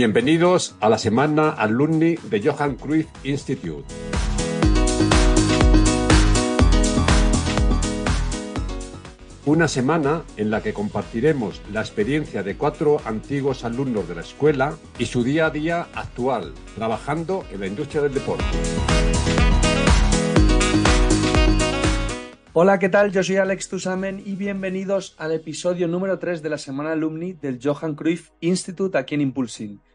Bienvenidos a la semana alumni de Johan Cruyff Institute. Una semana en la que compartiremos la experiencia de cuatro antiguos alumnos de la escuela y su día a día actual, trabajando en la industria del deporte. Hola, ¿qué tal? Yo soy Alex Tusamen y bienvenidos al episodio número 3 de la semana alumni del Johan Cruyff Institute aquí en Impulsing.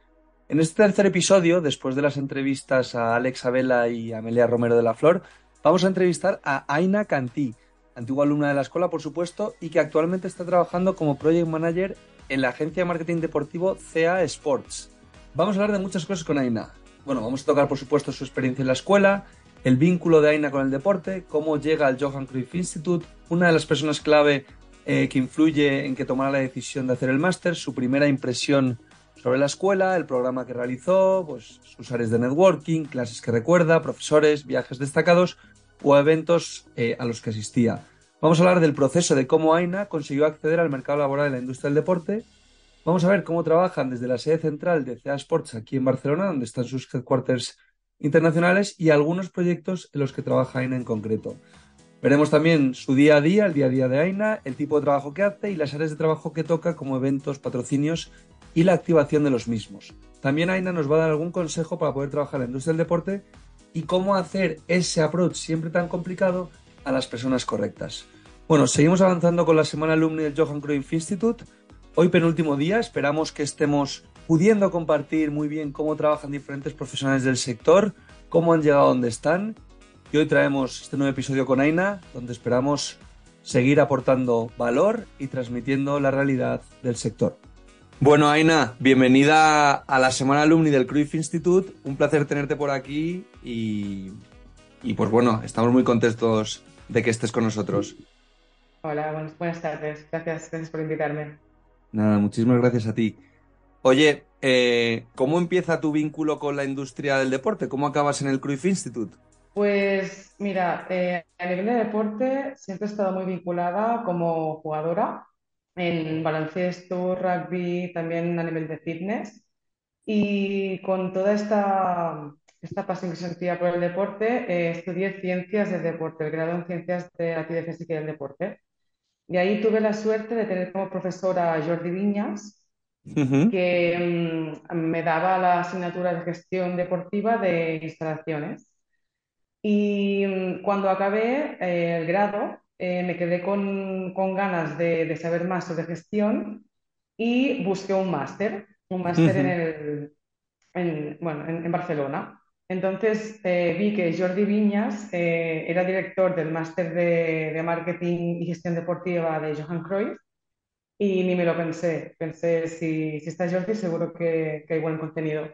En este tercer episodio, después de las entrevistas a Alex Abela y Amelia Romero de la Flor, vamos a entrevistar a Aina Cantí, antigua alumna de la escuela, por supuesto, y que actualmente está trabajando como Project Manager en la agencia de marketing deportivo CA Sports. Vamos a hablar de muchas cosas con Aina. Bueno, vamos a tocar, por supuesto, su experiencia en la escuela, el vínculo de Aina con el deporte, cómo llega al Johan Cruyff Institute, una de las personas clave eh, que influye en que tomara la decisión de hacer el máster, su primera impresión sobre la escuela, el programa que realizó, pues sus áreas de networking, clases que recuerda, profesores, viajes destacados o eventos eh, a los que asistía. Vamos a hablar del proceso de cómo Aina consiguió acceder al mercado laboral de la industria del deporte. Vamos a ver cómo trabajan desde la sede central de CEA Sports aquí en Barcelona, donde están sus headquarters internacionales y algunos proyectos en los que trabaja Aina en concreto. Veremos también su día a día, el día a día de Aina, el tipo de trabajo que hace y las áreas de trabajo que toca como eventos, patrocinios y la activación de los mismos. También Aina nos va a dar algún consejo para poder trabajar en la industria del deporte y cómo hacer ese approach siempre tan complicado a las personas correctas. Bueno, seguimos avanzando con la semana alumni del Johan Cruyff Institute. Hoy penúltimo día, esperamos que estemos pudiendo compartir muy bien cómo trabajan diferentes profesionales del sector, cómo han llegado a donde están. Y hoy traemos este nuevo episodio con Aina, donde esperamos seguir aportando valor y transmitiendo la realidad del sector. Bueno, Aina, bienvenida a la Semana Alumni del Cruyff Institute. Un placer tenerte por aquí y, pues bueno, estamos muy contentos de que estés con nosotros. Hola, buenas, tardes. Gracias, gracias por invitarme. Nada, muchísimas gracias a ti. Oye, eh, ¿cómo empieza tu vínculo con la industria del deporte? ¿Cómo acabas en el Cruyff Institute? Pues mira, eh, a nivel de deporte siempre he estado muy vinculada como jugadora en baloncesto, rugby, también a nivel de fitness. Y con toda esta, esta pasión que sentía por el deporte, eh, estudié ciencias del deporte, el grado en ciencias de la actividad física y del deporte. Y ahí tuve la suerte de tener como profesora a Jordi Viñas, que mm, me daba la asignatura de gestión deportiva de instalaciones. Y mm, cuando acabé eh, el grado, eh, me quedé con, ganas de, saber más sobre gestión y busqué un máster, un máster en, en, bueno, en, Barcelona. Entonces eh, vi que Jordi Viñas eh, era director del máster de, marketing y gestión deportiva de Johan Cruyff y ni me lo pensé. Pensé, si, si está Jordi, seguro que, que, hay buen contenido.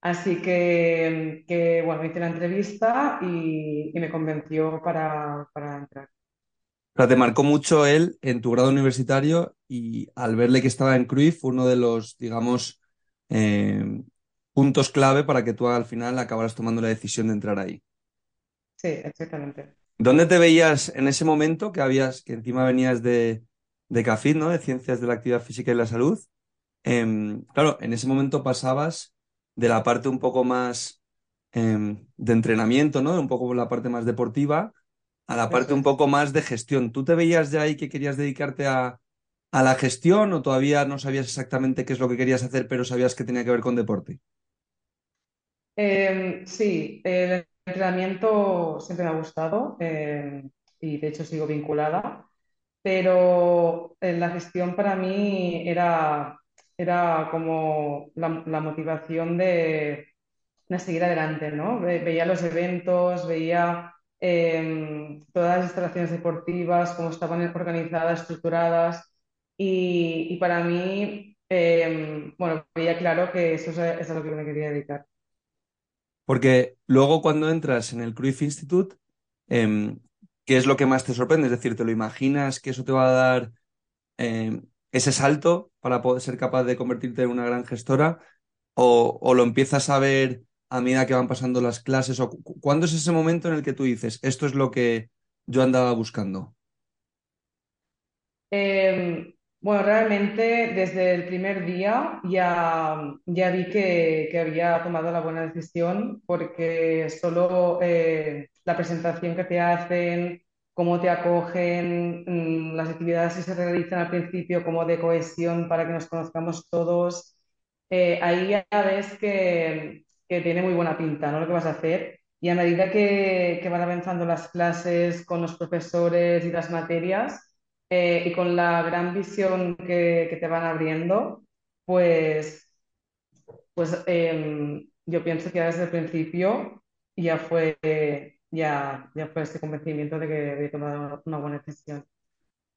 Así que, que, bueno, hice la entrevista y, y me convenció para, para entrar te marcó mucho él en tu grado universitario y al verle que estaba en Cruyff, uno de los, digamos, eh, puntos clave para que tú al final acabaras tomando la decisión de entrar ahí. Sí, exactamente. ¿Dónde te veías en ese momento que habías, que encima venías de, de CAFID, ¿no? De Ciencias de la Actividad Física y la Salud? Em, claro, en ese momento pasabas de la parte un poco más em, de entrenamiento, ¿no? Un poco la parte más deportiva a la parte un poco más de gestión. ¿Tú te veías ya ahí que querías dedicarte a, la gestión o todavía no sabías exactamente qué es lo que querías hacer, pero sabías que tenía que ver con deporte? Em, sí, el entrenamiento siempre me ha gustado em, y de hecho sigo vinculada, pero la gestión para mí era, era como la, motivación de, de, seguir adelante, ¿no? veía los eventos, veía todas las instalaciones deportivas, cómo estaban organizadas, estructuradas. Y, para mí, em, bueno, veía claro que eso es, a lo que me quería dedicar. Porque luego cuando entras en el Cruyff Institute, em, ¿qué es lo que más te sorprende? Es decir, ¿te lo imaginas que eso te va a dar em, ese salto para poder ser capaz de convertirte en una gran gestora? ¿O, o lo empiezas a ver a medida que van pasando las clases? ¿O cuándo es ese momento en el que tú dices, esto es lo que yo andaba buscando? Em, Bueno, realmente desde el primer día ya, ya vi que, que había tomado la buena decisión porque solo eh, la presentación que te hacen, cómo te acogen, mm, las actividades que se realizan al principio como de cohesión para que nos conozcamos todos, eh, ahí ya ves que, que tiene muy buena pinta, ¿no? Lo que vas a hacer. Y a medida que, que van avanzando las clases con los profesores y las materias, eh, y con la gran visión que, que te van abriendo, pues, pues em, yo pienso que desde el principio ya fue, ya, ya fue ese convencimiento de que había tomado una buena decisión.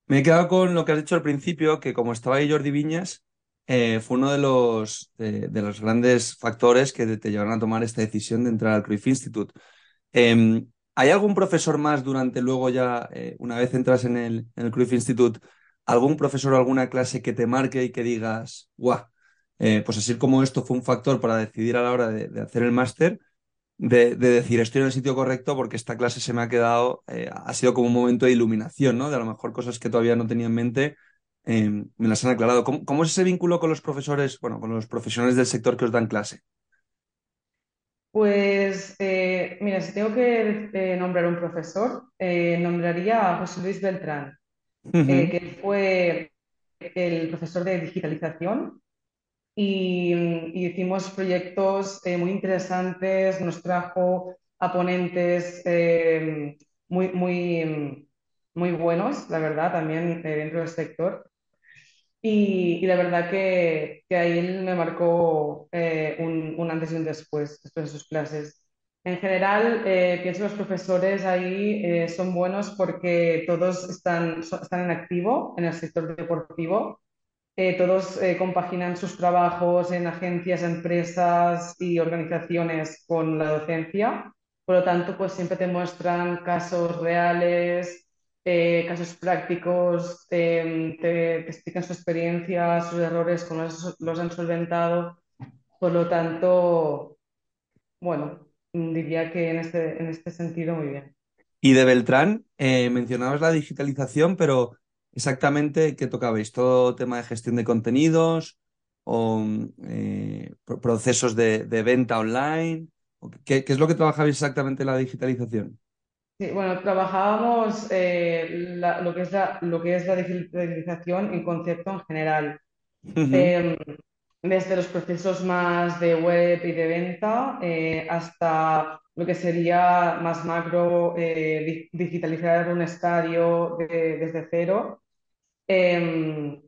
Me he quedado con lo que has dicho al principio, que como estaba ahí Jordi Viñas, eh, fue uno de los, de, los grandes factores que te llevaron a tomar esta decisión de entrar al Cruyff Institute. Em, ¿Hay algún profesor más durante luego ya, eh, una vez entras en el, en el Institute, algún profesor o alguna clase que te marque y que digas, guau, eh, pues así como esto fue un factor para decidir a la hora de, hacer el máster, de, de, decir estoy en el sitio correcto porque esta clase se me ha quedado, ha sido como un momento de iluminación, ¿no? De a lo mejor cosas que todavía no tenía en mente, eh, me las han aclarado. ¿Cómo, ¿Cómo, es ese vínculo con los profesores, bueno, con los profesionales del sector que os dan clase? Pues eh, mira, si tengo que eh, nombrar un profesor, eh, nombraría a José Luis Beltrán, Uh -huh. que fue el profesor de digitalización y, y hicimos proyectos muy interesantes, nos trajo a ponentes muy, muy, muy buenos, la verdad, también dentro del sector. Y, y, la verdad que, que ahí me marcó eh, un, un, antes y un después, después de sus clases. En general, eh, pienso que los profesores ahí eh, son buenos porque todos están, están en activo en el sector deportivo, eh, todos eh, compaginan sus trabajos en agencias, empresas y organizaciones con la docencia. Por lo tanto, pues siempre te muestran casos reales eh, casos prácticos, te, explican su experiencia, sus errores, cómo los, han solventado. Por lo tanto, bueno, diría que en este, en este sentido muy bien. Y de Beltrán, eh, mencionabas la digitalización, pero exactamente qué tocabais? ¿Todo tema de gestión de contenidos o eh, procesos de, venta online? ¿Qué, ¿Qué, es lo que trabajabais exactamente en la digitalización? Sí, bueno, trabajábamos eh, la, lo, que es la, lo que es la digitalización en concepto en general. Eh, desde los procesos más de web y de venta eh, hasta lo que sería más macro, eh, digitalizar un estadio de, desde cero. Em,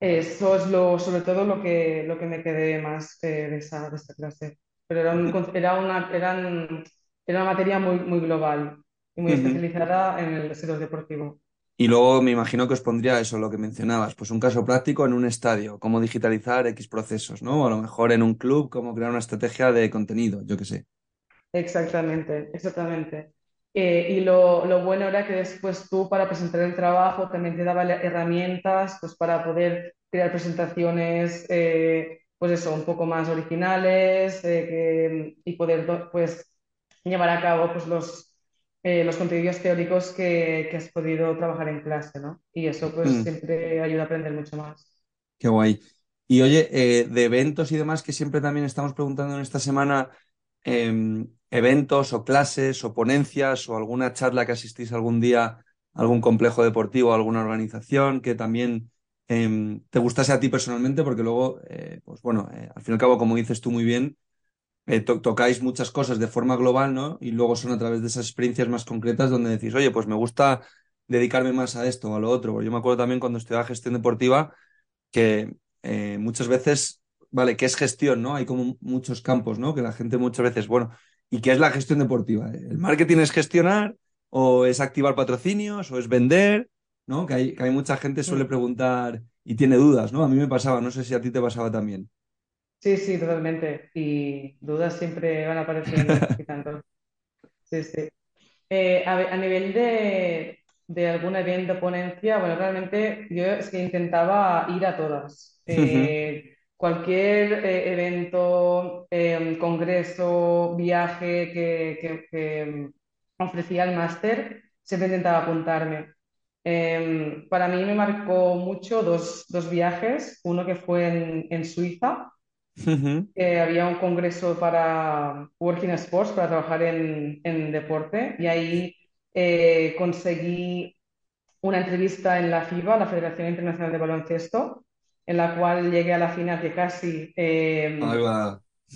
eso es lo, sobre todo lo que, lo que me quedé más de esa, de esta clase. Pero era, un, era, una, eran, era una materia muy, muy global y muy uh -huh. especializada en el sector deportivo. Y luego me imagino que os pondría eso, lo que mencionabas, pues un caso práctico en un estadio, cómo digitalizar X procesos, ¿no? O a lo mejor en un club, cómo crear una estrategia de contenido, yo qué sé. Exactamente, exactamente. Eh, y lo, lo, bueno era que después tú para presentar el trabajo también te daba herramientas pues, para poder crear presentaciones, eh, pues eso, un poco más originales eh, que, y poder pues llevar a cabo pues los eh, los contenidos teóricos que, que, has podido trabajar en clase, ¿no? Y eso pues mm. siempre ayuda a aprender mucho más. Qué guay. Y oye, eh, de eventos y demás que siempre también estamos preguntando en esta semana, eh, eventos o clases o ponencias o alguna charla que asistís algún día, algún complejo deportivo, alguna organización que también em, te gustase a ti personalmente, porque luego, eh, pues bueno, al fin y al cabo, como dices tú muy bien, eh, to tocáis muchas cosas de forma global, ¿no? Y luego son a través de esas experiencias más concretas donde decís, oye, pues me gusta dedicarme más a esto o a lo otro. Porque yo me acuerdo también cuando estudiaba gestión deportiva que eh, muchas veces, vale, ¿qué es gestión, no? Hay como muchos campos, ¿no? Que la gente muchas veces, bueno, ¿y qué es la gestión deportiva? ¿El marketing es gestionar? ¿O es activar patrocinios? ¿O es vender? ¿No? Que hay, que hay mucha gente suele preguntar y tiene dudas, ¿no? A mí me pasaba, no sé si a ti te pasaba también. Sí, sí, totalmente. Y dudas siempre van apareciendo y tanto. Sí, sí. Eh, a, a, nivel de, de algún evento, ponencia, bueno, realmente yo es que intentaba ir a todas. Eh, cualquier eh, evento, em, congreso, viaje que, que, que ofrecía el máster, siempre intentaba apuntarme. Em, para mí me marcó mucho dos, dos viajes, uno que fue en, en Suiza, Ujú. que había un congreso para Working Sports, para trabajar en, en deporte, y ahí eh, conseguí una entrevista en la FIBA, la Federación Internacional de Baloncesto, en la cual llegué a la final que casi, eh.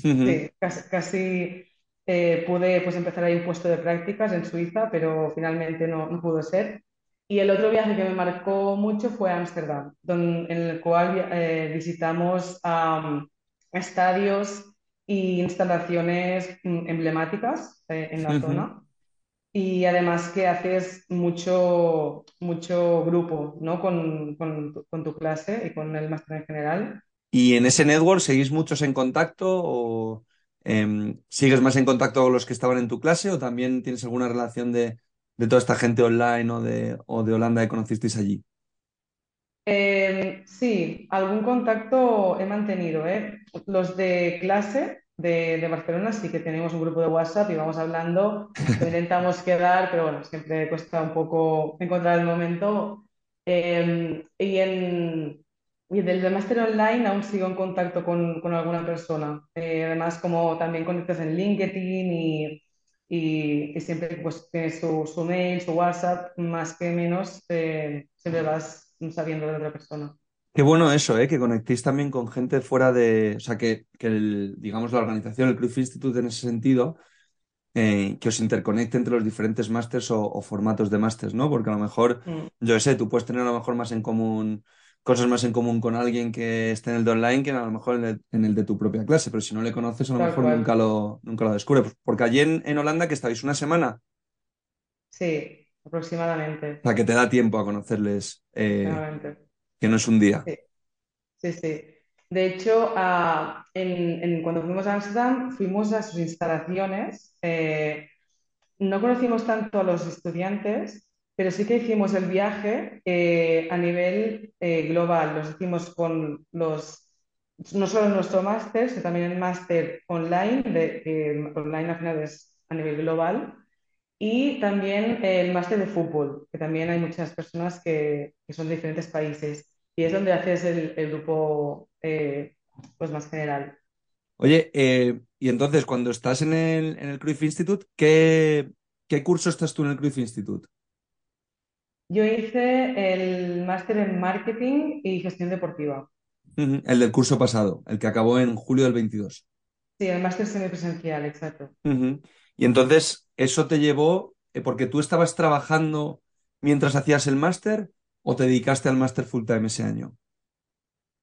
Ujú. sí, casi, casi, eh, pude pues, empezar ahí un puesto de prácticas en Suiza, pero finalmente no, no pudo ser. Y el otro viaje que me marcó mucho fue a Ámsterdam, en el cual eh, visitamos am, estadios e instalaciones mm, emblemáticas eh, en la zona. Y además que haces mucho, mucho grupo, ¿no? Con, con tu clase y con el máster en general. ¿Y en ese network seguís muchos en contacto o em, sigues más en contacto con los que estaban en tu clase o también tienes alguna relación de, de toda esta gente online o de, o de Holanda que conocisteis allí? Eh, sí, algún contacto he mantenido, ¿eh? Los de clase de, de Barcelona sí que tenemos un grupo de WhatsApp y vamos hablando, intentamos quedar, pero bueno, siempre cuesta un poco encontrar el momento. Eh, y en, y del de máster online aún sigo en contacto con, con alguna persona. Eh, además, como también conectas en LinkedIn y, y, y siempre pues tienes su, su mail, su WhatsApp, más que menos, eh, siempre vas sabiendo de otra persona. Qué bueno eso, ¿eh? Que conectéis también con gente fuera de, o sea, que, que el, digamos la organización, el Cruyff Institute en ese sentido, eh, que os interconecte entre los diferentes másters o, o formatos de másters, ¿no? Porque a lo mejor, Mm, yo sé, tú puedes tener a lo mejor más en común, cosas más en común con alguien que esté en el de online que a lo mejor en el, en el de tu propia clase, pero si no le conoces a lo mejor nunca lo, nunca lo descubre. Pues porque allí en, en Holanda que estáis una semana, Sí, o aproximadamente. sea, que te da tiempo a conocerles, eh, aproximadamente. que no es un día. Sí, sí, sí. De hecho, ah, en, en- cuando fuimos a Ámsterdam, fuimos a sus instalaciones. eh, no conocimos tanto a los estudiantes, pero sí que hicimos el viaje eh, a nivel eh, global. Los hicimos con los, no solo nuestro máster, sino también el máster online, de, que online al final es a nivel global, y también el máster de fútbol, que también hay muchas personas que, que son de diferentes países, y es donde haces el, el grupo eh, pues más general. Oye, eh, y entonces cuando estás en el, en el Cruyff Institute, ¿qué, qué curso estás tú en el Cruyff Institute? Yo hice el máster en marketing y gestión deportiva. El del curso pasado, el que acabó en julio del 22. Sí, el máster semipresencial, exacto. Ujú. Y entonces, ¿eso te llevó eh, porque tú estabas trabajando mientras hacías el máster o te dedicaste al máster full time ese año?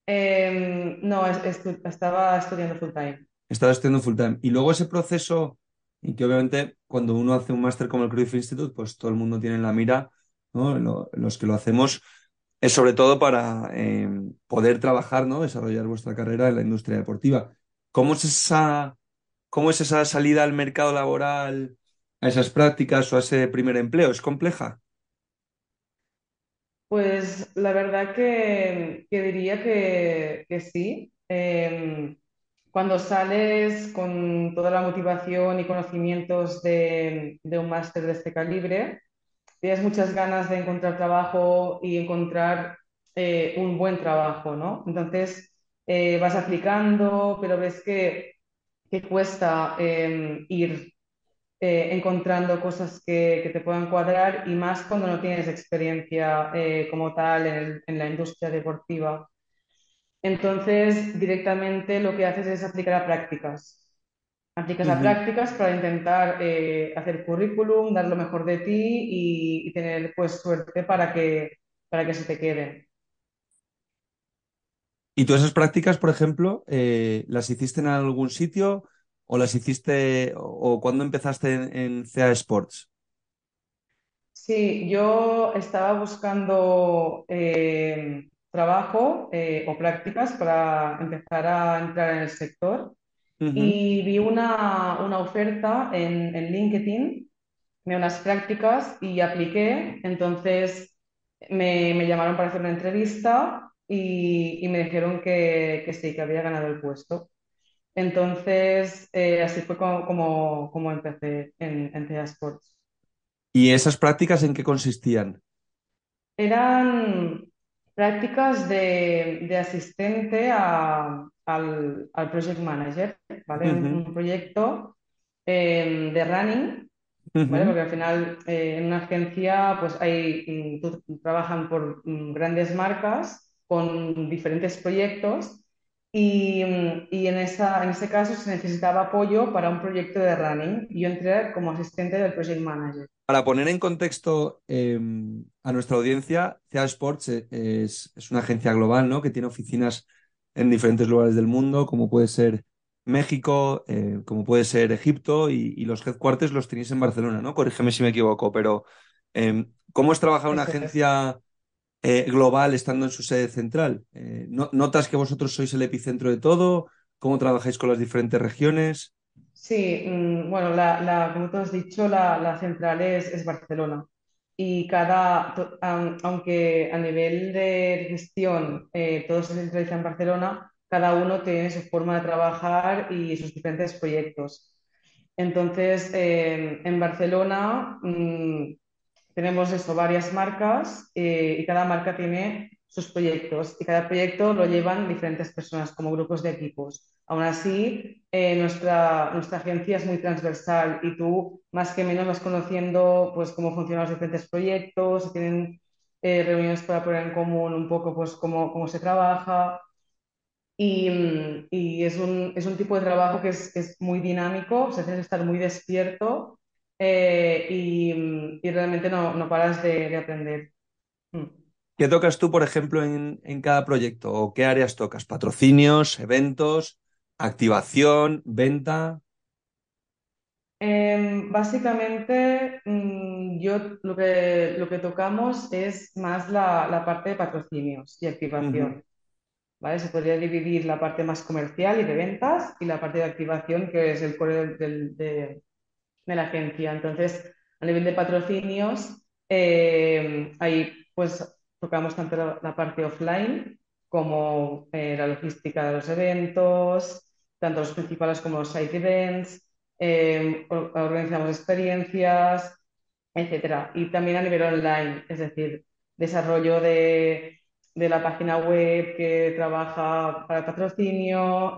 Eh, no, estu- estaba estudiando full time. Estabas estudiando full time. Y luego ese proceso, y que obviamente cuando uno hace un máster como el Cruyff Institute, pues todo el mundo tiene en la mira, ¿no? Lo- los que lo hacemos es sobre todo para eh, poder trabajar, ¿no? Desarrollar vuestra carrera en la industria deportiva. ¿Cómo es esa, cómo es esa salida al mercado laboral, a esas prácticas o a ese primer empleo? ¿Es compleja? Pues la verdad que, diría que, sí. Eh, cuando sales con toda la motivación y conocimientos de, de un máster de este calibre, tienes muchas ganas de encontrar trabajo y encontrar eh, un buen trabajo, ¿no? Entonces eh, vas aplicando, pero ves que, que cuesta eh, ir eh, encontrando cosas que, que te puedan cuadrar y más cuando no tienes experiencia eh, como tal en, el- en la industria deportiva. Entonces, directamente lo que haces es aplicar a prácticas. Aplicas a prácticas para intentar eh, hacer currículum, dar lo mejor de ti y, y tener pues suerte para que, para que se te queden. ¿Y tú esas prácticas, por ejemplo, eh, las hiciste en algún sitio o las hiciste o, o cuándo empezaste en, en CA Sports? Sí, yo estaba buscando eh, trabajo eh, o prácticas para empezar a entrar en el sector y vi una, una oferta en, en LinkedIn de unas prácticas y apliqué. Entonces me, me llamaron para hacer una entrevista y, y me dijeron que, que sí, que había ganado el puesto. Entonces, eh, así fue como, como, como empecé en, en TEA Sports. ¿Y esas prácticas en qué consistían? eran prácticas de, asistente al, project manager, ¿vale? un, proyecto em, de running, ¿vale? Porque al final eh, en una agencia pues hay, mm, trabajan por mm, grandes marcas con diferentes proyectos y, y, en, esa, en ese caso se necesitaba apoyo para un proyecto de running yo entré como asistente del project manager. Para poner en contexto em, a nuestra audiencia, CEA Sports e, es, es, una agencia global ¿no? que tiene oficinas en diferentes lugares del mundo, como puede ser México, eh, como puede ser Egipto, y, y, los headquarters los tenéis en Barcelona, ¿no? Corrígeme si me equivoco, pero em, ¿cómo es trabajar una agencia eh, global estando en su sede central? Eh, ¿Notas que vosotros sois el epicentro de todo? ¿Cómo trabajáis con las diferentes regiones? Sí, mm, bueno, la, como tú has dicho, la, central es, Barcelona. Y cada, aunque a nivel de gestión eh, todo se centraliza en Barcelona, cada uno tiene su forma de trabajar y sus diferentes proyectos. Entonces, en Barcelona mm, tenemos esto, varias marcas eh, y cada marca tiene sus proyectos y cada proyecto lo llevan diferentes personas como grupos de equipos. Aún así, eh, nuestra, nuestra agencia es muy transversal y tú más que menos vas conociendo pues, cómo funcionan los diferentes proyectos, tienen eh, reuniones para poner en común un poco pues, cómo, cómo se trabaja. Y, y es, un, es, un, tipo de trabajo que es, es muy dinámico, se hace estar muy despierto eh, y, realmente no, no paras de, aprender. Mm. ¿Qué tocas tú, por ejemplo, en, en, cada proyecto? ¿O qué áreas tocas? ¿Patrocinios, eventos, activación, venta? Em, básicamente, mm, yo lo que, lo que tocamos es más la, la parte de patrocinios y activación. ¿Vale? Se podría dividir la parte más comercial y de ventas y la parte de activación, que es el core del, de, de la agencia. Entonces, a nivel de patrocinios, eh, ahí pues tocamos tanto la, parte offline como eh, la logística de los eventos, tanto los principales como los side events, eh, organizamos experiencias, etcétera. Y también a nivel online, es decir, desarrollo de, de la página web que trabaja para patrocinio,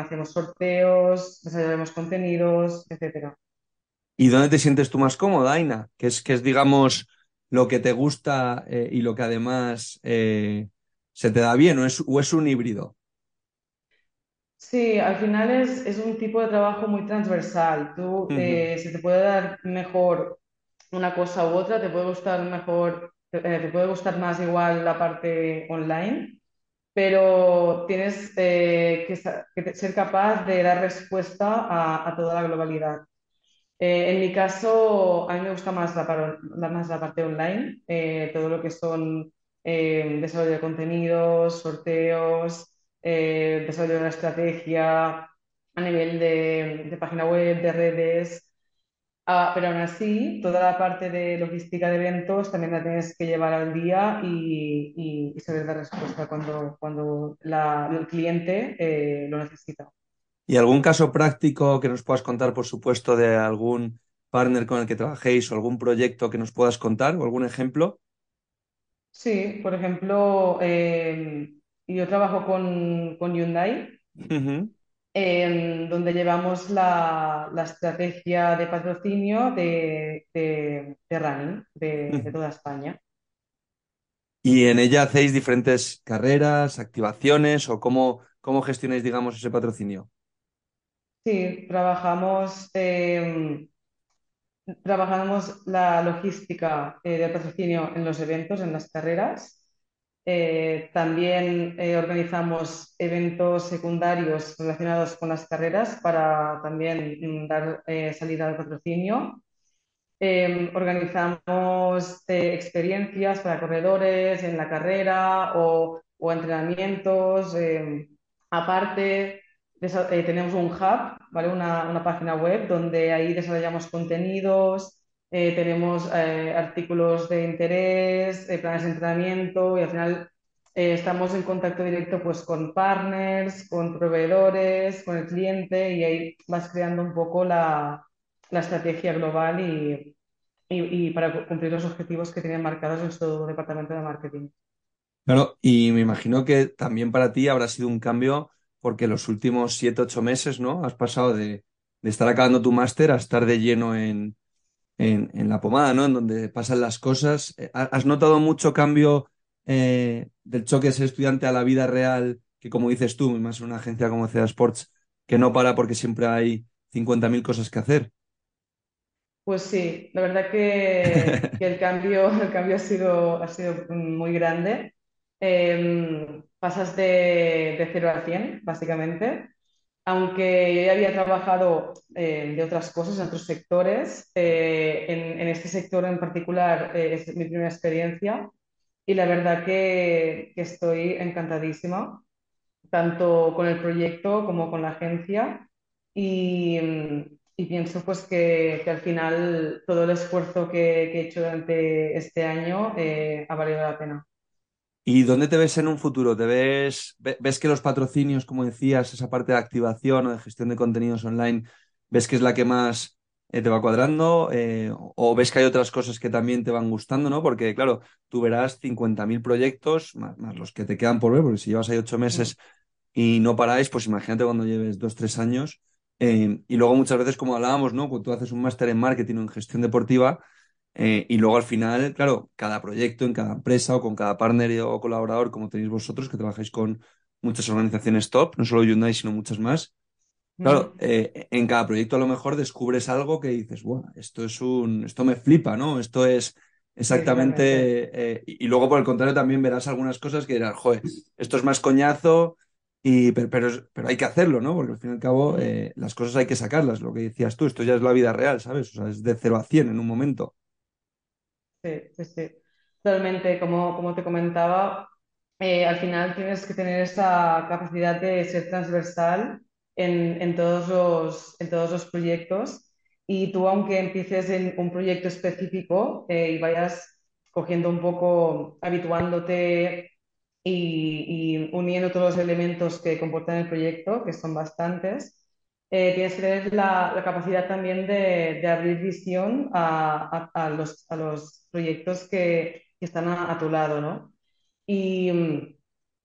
hacemos sorteos, desarrollamos contenidos, etcétera. ¿Y dónde te sientes tú más cómoda, Aina? Que es, que es digamos, lo que te gusta eh, y lo que además eh, se te da bien, ¿o es, o es un híbrido? Sí, al final es, es, un tipo de trabajo muy transversal. Tú, eh, se te puede dar mejor una cosa u otra, te puede gustar mejor, te puede gustar más igual la parte online, pero tienes que, ser capaz de dar respuesta a, a toda la globalidad. Eh, en mi caso, a mí me gusta más la, parte online, eh, todo lo que son eh, desarrollo de contenidos, sorteos, desarrollo de una estrategia a nivel de, página web, de redes. Ah, pero aún así, toda la parte de logística de eventos también la tienes que llevar al día y, y, saber dar respuesta cuando, cuando el cliente lo necesita. ¿Y algún caso práctico que nos puedas contar, por supuesto, de algún partner con el que trabajéis o algún proyecto que nos puedas contar o algún ejemplo? Sí, por ejemplo, em, yo trabajo con, Hyundai, em, donde llevamos la, estrategia de patrocinio de, running de, toda España. ¿Y en ella hacéis diferentes carreras, activaciones o cómo, cómo gestionáis, digamos, ese patrocinio? Sí, trabajamos, em, trabajamos la logística eh, de patrocinio en los eventos, en las carreras. Eh, también eh, organizamos eventos secundarios relacionados con las carreras para también mm, dar salida al patrocinio. Organizamos experiencias para corredores en la carrera o, o entrenamientos. Aparte, eh, tenemos un hub, ¿vale? Una, página web donde ahí desarrollamos contenidos, eh, tenemos eh, artículos de interés, planes de entrenamiento y al final estamos en contacto directo pues, con partners, con proveedores, con el cliente y ahí vas creando un poco la, estrategia global y, y, para cumplir los objetivos que tienen marcados en su departamento de marketing. Claro, y me imagino que también para ti habrá sido un cambio porque los últimos siete, ocho meses, ¿no? Has pasado de, estar acabando tu máster a estar de lleno en, en, la pomada, ¿no? En donde pasan las cosas. Eh, ¿Has notado mucho cambio eh, del choque de ser estudiante a la vida real, que como dices tú, más en una agencia como CEDA Sports, que no para porque siempre hay 50.000 cosas que hacer? Pues sí, la verdad que, el cambio, el cambio ha sido, ha sido muy grande. Em, pasas de, de 0 a 100, básicamente. Aunque yo ya había trabajado eh, de otras cosas en otros sectores, eh, en, este sector en particular eh, es mi primera experiencia y la verdad que, que estoy encantadísima, tanto con el proyecto como con la agencia. Y, pienso pues que, al final todo el esfuerzo que, he hecho durante este año ha valido la pena. ¿Y dónde te ves en un futuro? ¿Te ves, ves que los patrocinios, como decías, esa parte de activación o de gestión de contenidos online, ves que es la que más eh, te va cuadrando? Eh, ¿O ves que hay otras cosas que también te van gustando, ¿no? Porque, claro, tú verás 50.000 proyectos, más, más, los que te quedan por ver, porque si llevas ahí ocho meses y no paráis, pues imagínate cuando lleves dos, tres años eh, y luego muchas veces, como hablábamos, ¿no? Cuando tú haces un máster en marketing o en gestión deportiva, eh, y luego al final, claro, cada proyecto en cada empresa o con cada partner o colaborador, como tenéis vosotros, que trabajáis con muchas organizaciones top, no solo Hyundai, sino muchas más. Claro, eh, en cada proyecto a lo mejor descubres algo que dices, bueno, esto es un, esto me flipa, ¿no? Esto es exactamente. y, luego por el contrario también verás algunas cosas que dirás, joder, esto es más coñazo, y, pero, pero, hay que hacerlo, ¿no? Porque al fin y al cabo eh, las cosas hay que sacarlas, lo que decías tú, esto ya es la vida real, ¿sabes? O sea, es de 0 a 100 en un momento. Sí, sí, sí. Totalmente, como, como te comentaba, eh, al final tienes que tener esa capacidad de ser transversal en, en, todos los, en todos los proyectos y tú, aunque empieces en un proyecto específico eh, y vayas cogiendo un poco, habituándote y, uniendo todos los elementos que comportan el proyecto, que son bastantes, eh, tienes que tener la, capacidad también de, abrir visión a, a, los, a, los, proyectos que, que están a, tu lado, ¿no? Y,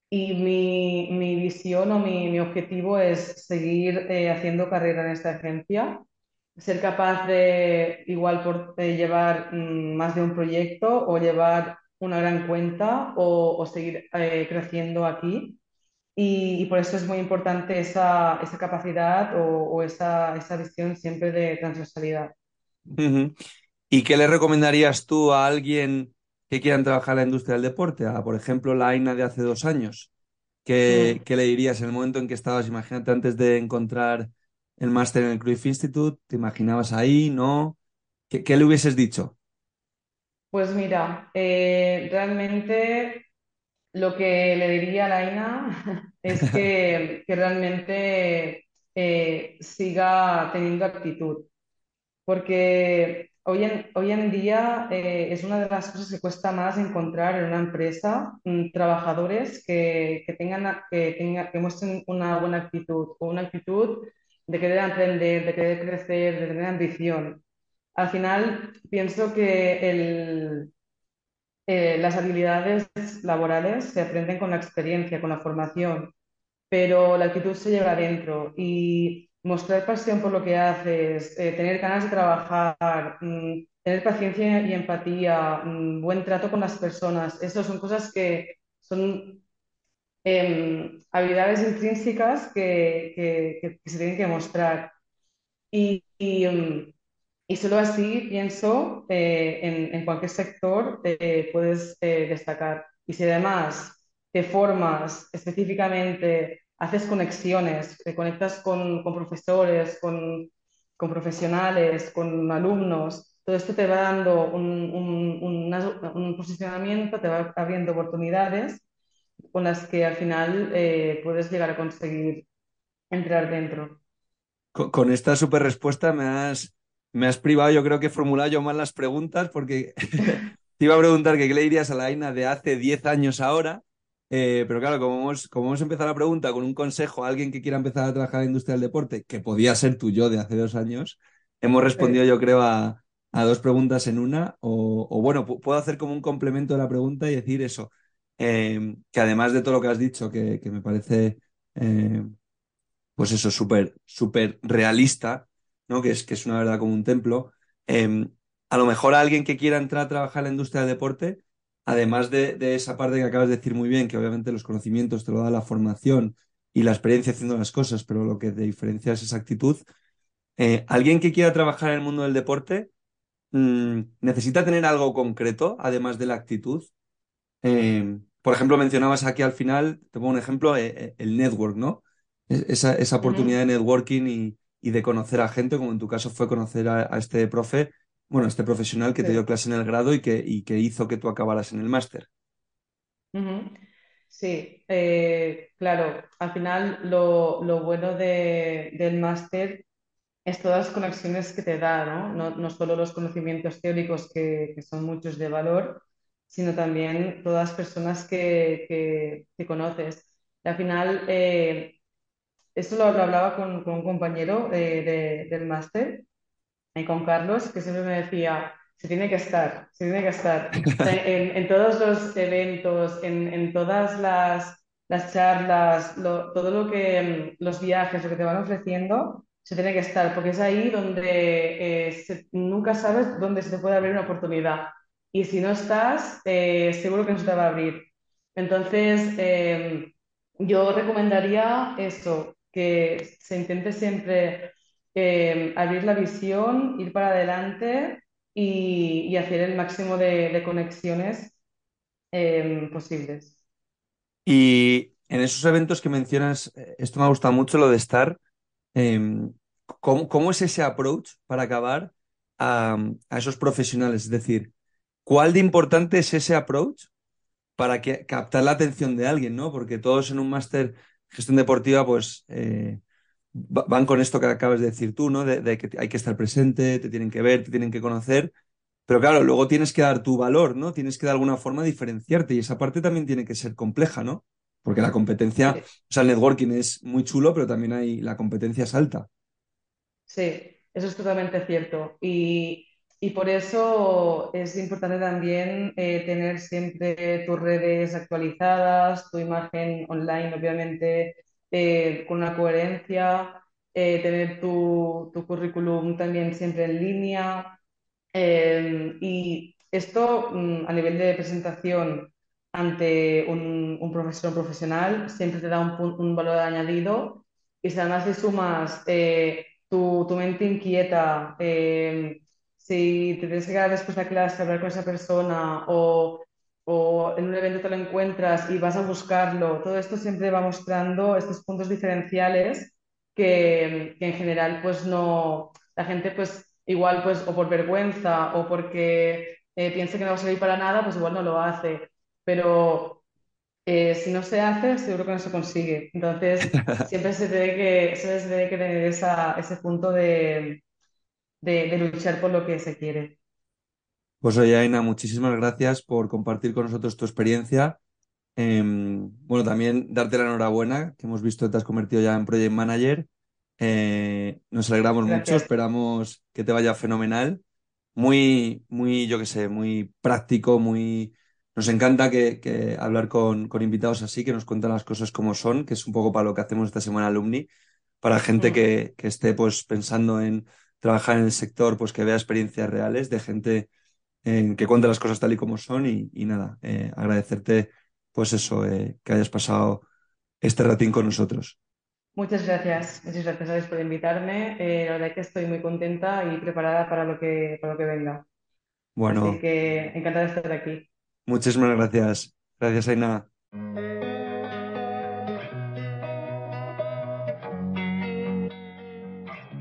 y mi, mi, visión o mi, mi, objetivo es seguir eh, haciendo carrera en esta agencia, ser capaz de igual por, llevar mm, más de un proyecto o llevar una gran cuenta o, seguir eh, creciendo aquí. Y, por eso es muy importante esa, esa capacidad o, esa, esa, visión siempre de transversalidad. ¿Y qué le recomendarías tú a alguien que quiera trabajar en la industria del deporte? A, por ejemplo, la AINA de hace dos años. ¿Qué, ¿Qué, le dirías en el momento en que estabas? Imagínate antes de encontrar el máster en el Cruyff Institute, ¿te imaginabas ahí? ¿No? ¿Qué, qué le hubieses dicho? Pues mira, eh, realmente lo que le diría a Laina es que, realmente eh, siga teniendo actitud, porque hoy en, hoy en día eh, es una de las cosas que cuesta más encontrar en una empresa, mm, trabajadores que, tengan, que, tengan, que muestren una buena actitud o una actitud de querer aprender, de querer crecer, de tener ambición. Al final, pienso que eh, las habilidades laborales se aprenden con la experiencia, con la formación, pero la actitud se lleva adentro y mostrar pasión por lo que haces, eh, tener ganas de trabajar, mm, tener paciencia y empatía, mm, buen trato con las personas, esas son cosas que son em, habilidades intrínsecas que, se tienen que mostrar. Y, mm, y solo así, pienso, eh, en, cualquier sector eh, puedes eh, destacar. Y si además te formas específicamente, haces conexiones, te conectas con, profesores, con, profesionales, con alumnos, todo esto te va dando un, un, posicionamiento, te va abriendo oportunidades con las que al final puedes llegar a conseguir entrar dentro. Con, con esta super respuesta me has me has privado, yo creo que he formulado yo mal las preguntas porque te iba a preguntar que qué le dirías a la Aina de hace 10 años ahora, eh, pero claro, como hemos, como hemos empezado la pregunta con un consejo a alguien que quiera empezar a trabajar en la industria del deporte, que podía ser tú yo de hace dos años, hemos respondido yo creo a, a dos preguntas en una, o, bueno, puedo hacer como un complemento de la pregunta y decir eso, em, que además de todo lo que has dicho, que, me parece, em, pues eso, súper, súper realista, ¿no? Que es, que es una verdad como un templo, em, a lo mejor a alguien que quiera entrar a trabajar en la industria del deporte, además de, de, esa parte que acabas de decir muy bien, que obviamente los conocimientos te lo da la formación y la experiencia haciendo las cosas, pero lo que te diferencia es esa actitud. Eh, alguien que quiera trabajar en el mundo del deporte mm, necesita tener algo concreto, además de la actitud. Eh, por ejemplo, mencionabas aquí al final, te pongo un ejemplo, eh, el network, ¿no? E, esa, esa oportunidad de networking y, y, de conocer a gente, como en tu caso fue conocer a, este profe, bueno, este profesional que te dio clase en el grado y que, y que hizo que tú acabaras en el máster. Sí, eh, claro, al final lo, bueno del máster es todas las conexiones que te da, ¿no? No, solo los conocimientos teóricos que, son muchos de valor, sino también todas las personas que, que, conoces. al final, eh, esto lo, hablaba con, un compañero eh, del máster, y con Carlos, que siempre me decía, se tiene que estar, se tiene que estar. en, todos los eventos, en, todas las, charlas, todo lo que, mm, los viajes, lo que te van ofreciendo, se tiene que estar, porque es ahí donde eh, nunca sabes dónde se te puede abrir una oportunidad. Y si no estás, eh, seguro que no se te va a abrir. Entonces, em, yo recomendaría eso, que se intente siempre em, abrir la visión, ir para adelante y, hacer el máximo de, conexiones em, posibles. Y en esos eventos que mencionas, eh, esto me ha gustado mucho, lo de estar, em, ¿cómo, es ese approach para acabar a, esos profesionales? Es decir, ¿cuál de importante es ese approach para que, captar la atención de alguien, ¿no? Porque todos en un máster gestión deportiva, pues eh, van con esto que acabas de decir tú, ¿no? De, que hay que estar presente, te tienen que ver, te tienen que conocer. Pero claro, luego tienes que dar tu valor, ¿no? Tienes que de alguna forma diferenciarte y esa parte también tiene que ser compleja, ¿no? Porque la competencia, o sea, el networking es muy chulo, pero también hay, la competencia es alta. Sí, eso es totalmente cierto. Y, por eso es importante también eh, tener siempre tus redes actualizadas, tu imagen online, obviamente, eh, con una coherencia, eh, tener tu, currículum también siempre en línea. Eh, y esto mm, a nivel de presentación ante un, profesor profesional siempre te da un, valor añadido. Y si además le sumas tu, tu, mente inquieta, si te tienes que quedar después de la clase, hablar con esa persona o o en un evento te lo encuentras y vas a buscarlo. Todo esto siempre va mostrando estos puntos diferenciales que, en general pues no, la gente pues igual pues o por vergüenza o porque eh, piensa que no va a servir para nada, pues igual no lo hace. Pero eh, si no se hace, seguro que no se consigue. Entonces, siempre se debe que, se debe que tener ese punto de, de luchar por lo que se quiere. Pues oye, Aina, muchísimas gracias por compartir con nosotros tu experiencia. Em, bueno, también darte la enhorabuena, que hemos visto que te has convertido ya en Project Manager. Eh, nos alegramos mucho, esperamos que te vaya fenomenal. Muy, muy, yo qué sé, muy práctico, muy... Nos encanta que, hablar con, con, invitados así, que nos cuentan las cosas como son, que es un poco para lo que hacemos esta semana alumni, para gente que, que esté pues pensando en trabajar en el sector, pues que vea experiencias reales de gente que cuente las cosas tal y como son y, nada, eh, agradecerte pues eso, eh, que hayas pasado este ratín con nosotros. Muchas gracias, muchas gracias por invitarme. Eh, la verdad es que estoy muy contenta y preparada para lo que, para lo que venga. Bueno. Así que encantada de estar aquí. Muchísimas gracias. Gracias, Aina.